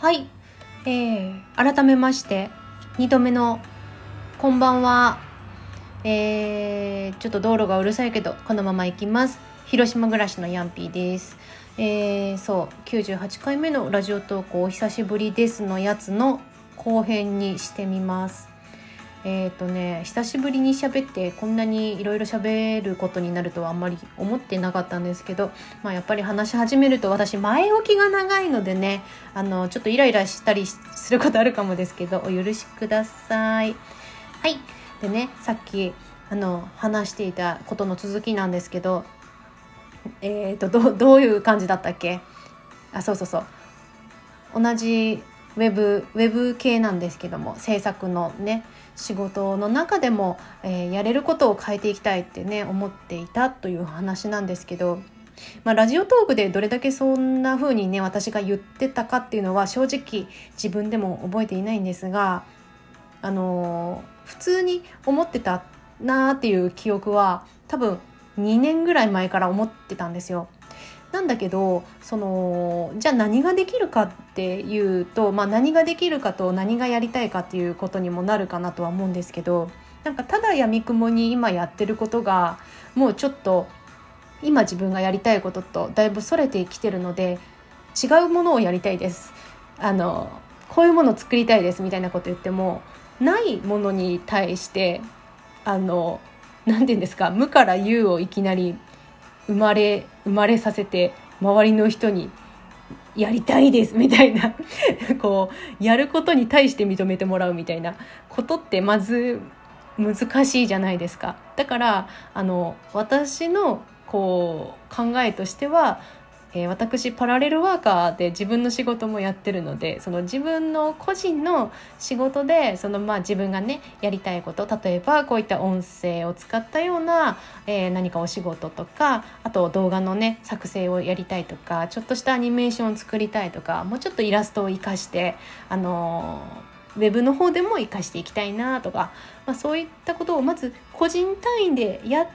はい、えー、改めまして2度目のこんばんは。えー、ちょっと道路がうるさいけどこのまま行きます。広島暮らしのヤンピーです。えー、そう98回目のラジオ投稿お久しぶりですのやつの後編にしてみます。えっ、ー、とね久しぶりに喋ってこんなにいろいろ喋ることになるとはあんまり思ってなかったんですけど、まあ、やっぱり話し始めると私前置きが長いのでねあのちょっとイライラしたりすることあるかもですけどお許しください。はい。でねさっきあの話していたことの続きなんですけどえーと、どどういう感じだったっけ？あそうそうそう。同じウェブウェブ系なんですけども制作のね仕事の中でも、えー、やれることを変えていきたいってね思っていたという話なんですけど、まあ、ラジオトークでどれだけそんな風にね私が言ってたかっていうのは正直自分でも覚えていないんですがあのー、普通に思ってたなーっていう記憶は多分2年ぐらい前から思ってたんですよ。なんだけどそのじゃあ何ができるかっていうと、まあ、何ができるかと何がやりたいかっていうことにもなるかなとは思うんですけどなんかただやみくもに今やってることがもうちょっと今自分がやりたいこととだいぶそれてきてるので違うものをやりたいです。あのこういうものを作りたいですみたいなこと言ってもないものに対してあの何て言うんですか無から有をいきなり生まれ生まれさせて周りの人にやりたいですみたいな こうやることに対して認めてもらうみたいなことってまず難しいじゃないですか。だからあの私のこう考えとしてはえー、私パラレルワーカーで自分の仕事もやってるのでその自分の個人の仕事でそのまあ自分がねやりたいこと例えばこういった音声を使ったような、えー、何かお仕事とかあと動画のね作成をやりたいとかちょっとしたアニメーションを作りたいとかもうちょっとイラストを生かしてあのー、ウェブの方でも生かしていきたいなとか、まあ、そういったことをまず個人単位でやっ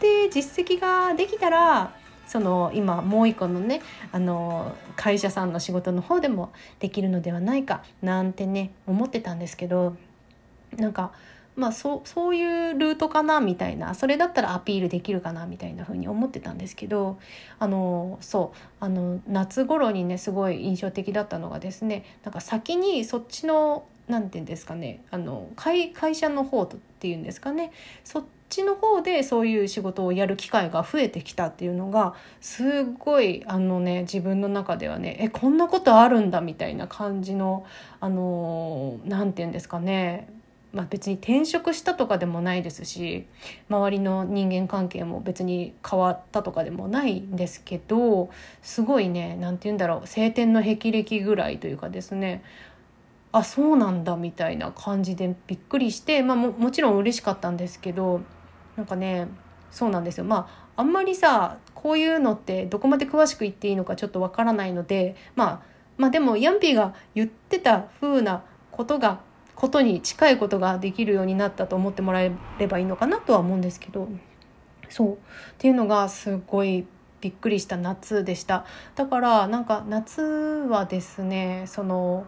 て実績ができたらその今もう一個のねあの会社さんの仕事の方でもできるのではないかなんてね思ってたんですけどなんかまあそそういうルートかなみたいなそれだったらアピールできるかなみたいな風に思ってたんですけどあのそうあの夏頃にねすごい印象的だったのがですねなんか先にそっちの何て言うんですかねあの会会社の方っていうんですかねそっちの方でそういう仕事をやる機会が増えてきたっていうのがすごいあのね自分の中ではねえこんなことあるんだみたいな感じのあの何て言うんですかね。まあ、別に転職したとかでもないですし周りの人間関係も別に変わったとかでもないんですけどすごいね何て言うんだろう晴天の霹靂ぐらいというかですね。あそうなんだみたいな感じでびっくりして、まあ、ももちろん嬉しかったんですけどなんかねそうなんですよ。まああんまりさこういうのってどこまで詳しく言っていいのかちょっとわからないので、まあ、まあでもヤンピーが言ってた風なことがことに近いことができるようになったと思ってもらえればいいのかなとは思うんですけどそう。っていうのがすごいびっくりした夏でした。だからなんか夏はですねその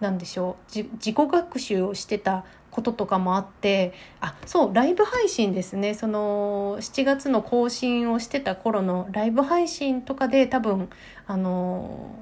何でしょう自己学習をしてたこととかもあってあそうライブ配信ですね。その7月の更新をしてた頃のライブ配信とかで多分あの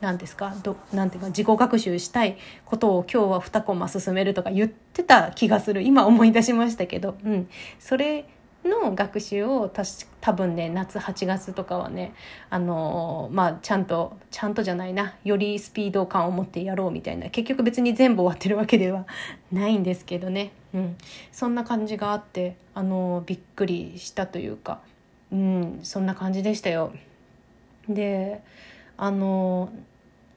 何ですかどなんていうか自己学習したいことを今日は2コマ進めるとか言ってた気がする。今思い出しましたけど、うん、それの学習をたし多分ね夏8月とかはねあの、まあちゃんとちゃんとじゃないなよりスピード感を持ってやろうみたいな結局別に全部終わってるわけでは ないんですけどね、うん、そんな感じがあってあの、びっくりしたというか、うん、そんな感じでしたよ。であの、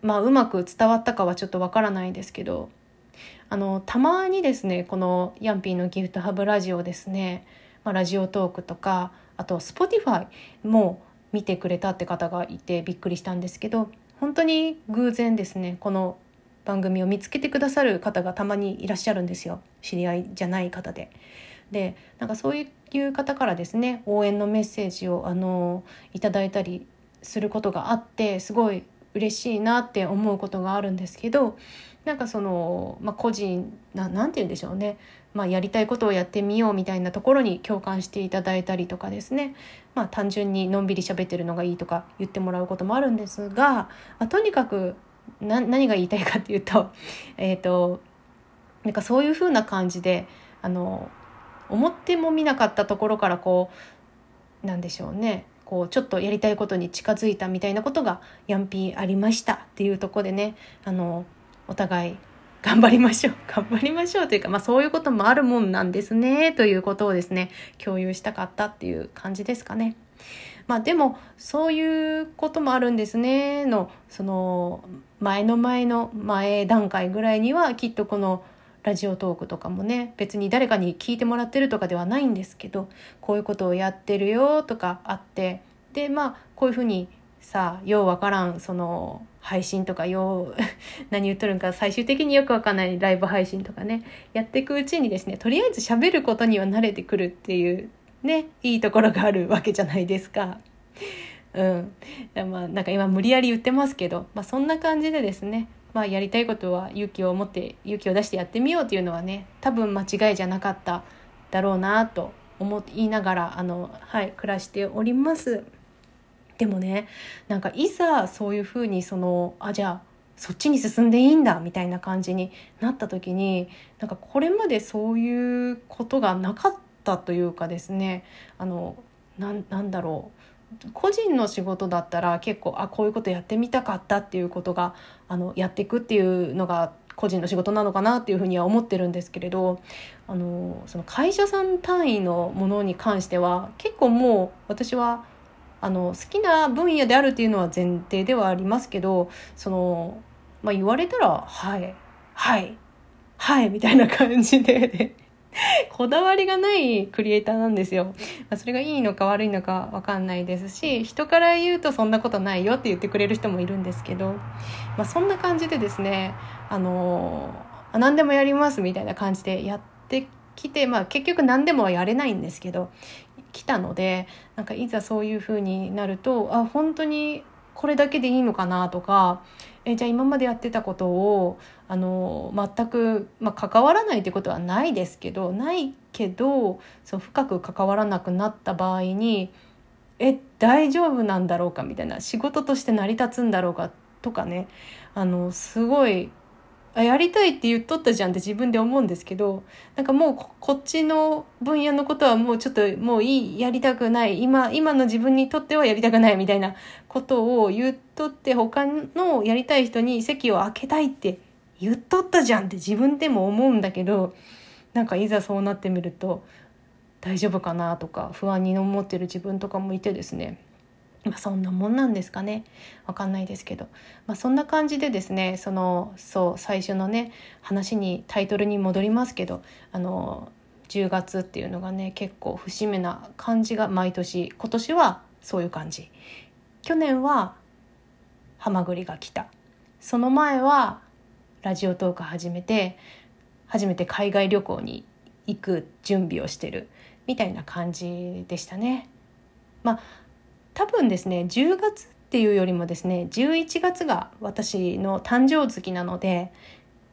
まあうまく伝わったかはちょっとわからないですけどあのたまにですねこのヤンピーのギフトハブラジオですねまあ、ラジオトークとかあと Spotify も見てくれたって方がいてびっくりしたんですけど本当に偶然ですねこの番組を見つけてくださる方がたまにいらっしゃるんですよ知り合いじゃない方で。でなんかそういう方からですね応援のメッセージをあのいただいたりすることがあってすごい嬉しいなって思うことがあるんですけどなんかその、まあ、個人ななんて言うんでしょうね、まあ、やりたいことをやってみようみたいなところに共感していただいたりとかですね、まあ、単純にのんびり喋ってるのがいいとか言ってもらうこともあるんですが、まあ、とにかく何が言いたいかっていうと, えーと、なんかそういうふうな感じであの思ってもみなかったところからこうなんでしょうね。こうちょっとやりたいことに近づいたみたいなことがヤンピーありましたっていうとこでね。あのお互い頑張りましょう 頑張りましょうというか、まあ、そういうこともあるもんなんですねということをですね共有したかったっていう感じですかね。まあでもそういうこともあるんですねのその前の前の前段階ぐらいにはきっとこのラジオトークとかもね別に誰かに聞いてもらってるとかではないんですけどこういうことをやってるよとかあってでまあこういうふうにさようわからんその配信とかよう 何言っとるんか最終的によくわかんないライブ配信とかねやっていくうちにですねとりあえず喋ることには慣れてくるっていうねいいところがあるわけじゃないですか。うん、まあなんか今無理やり言ってますけど、まあ、そんな感じでですねまあ、やりたいことは勇気を持って勇気を出してやってみようっていうのはね多分間違いじゃなかっただろうなと思いながらあの、はい、暮らしております。でもねなんかいざそういうふうにそのあじゃあそっちに進んでいいんだみたいな感じになった時になんかこれまでそういうことがなかったというかですねあのなんだろう個人の仕事だったら結構あこういうことやってみたかったっていうことがあのやっていくっていうのが個人の仕事なのかなっていうふうには思ってるんですけれどあのその会社さん単位のものに関しては結構もう私はあの好きな分野であるっていうのは前提ではありますけどその、まあ、言われたら「はいはいはい」みたいな感じで こだわりがないクリエイターなんですよ。それがいいのか悪いのかわかんないですし、人から言うとそんなことないよって言ってくれる人もいるんですけど、まあ、そんな感じでですね、あの、何でもやりますみたいな感じでやってきて、まあ結局何でもはやれないんですけど、来たので、なんかいざそういう風になると、あ、本当にこれだけでいいのかなとか、えじゃあ今までやってたことをあの全く、まあ、関わらないということはないですけどないけどそう深く関わらなくなった場合にえ大丈夫なんだろうかみたいな仕事として成り立つんだろうかとかねあのすごいやりたいって言っとったじゃんって自分で思うんですけどなんかもうこっちの分野のことはもうちょっともういいやりたくない。今今の自分にとってはやりたくないみたいなことを言っとって他のやりたい人に席を空けたいって言っとったじゃんって自分でも思うんだけどなんかいざそうなってみると大丈夫かなとか不安に思ってる自分とかもいてですね。まあ、そんなもんなんですかね。わかんないですけど、まあ、そんな感じでですねそのそう最初のね話にタイトルに戻りますけどあの10月っていうのがね結構節目な感じが毎年今年はそういう感じ。去年はハマグリが来た。その前はラジオトーク始めて初めて海外旅行に行く準備をしてる。みたいな感じでしたね。まあ多分ですね10月っていうよりもですね11月が私の誕生月なので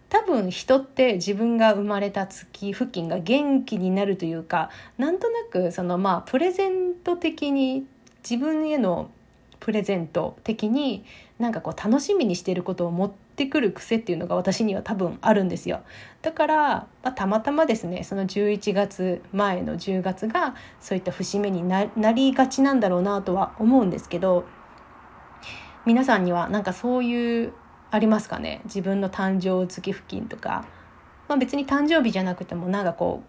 多分人って自分が生まれた月付近が元気になるというかなんとなくそのまあプレゼント的に自分へのプレゼント的になんかこう楽しみにしてることを持ってってくる癖っていうのが私には多分あるんですよ。だから、まあ、たまたまですねその11月前の10月がそういった節目になりがちなんだろうなとは思うんですけど皆さんにはなんかそういうありますかね？自分の誕生月付近とか、まあ、別に誕生日じゃなくてもなんかこ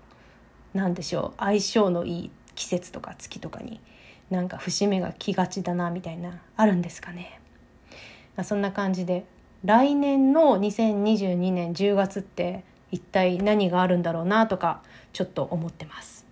うなんでしょう？相性のいい季節とか月とかになんか節目が来がちだなみたいなあるんですかね？まあ、そんな感じで来年の2022年10月って一体何があるんだろうなとかちょっと思ってます。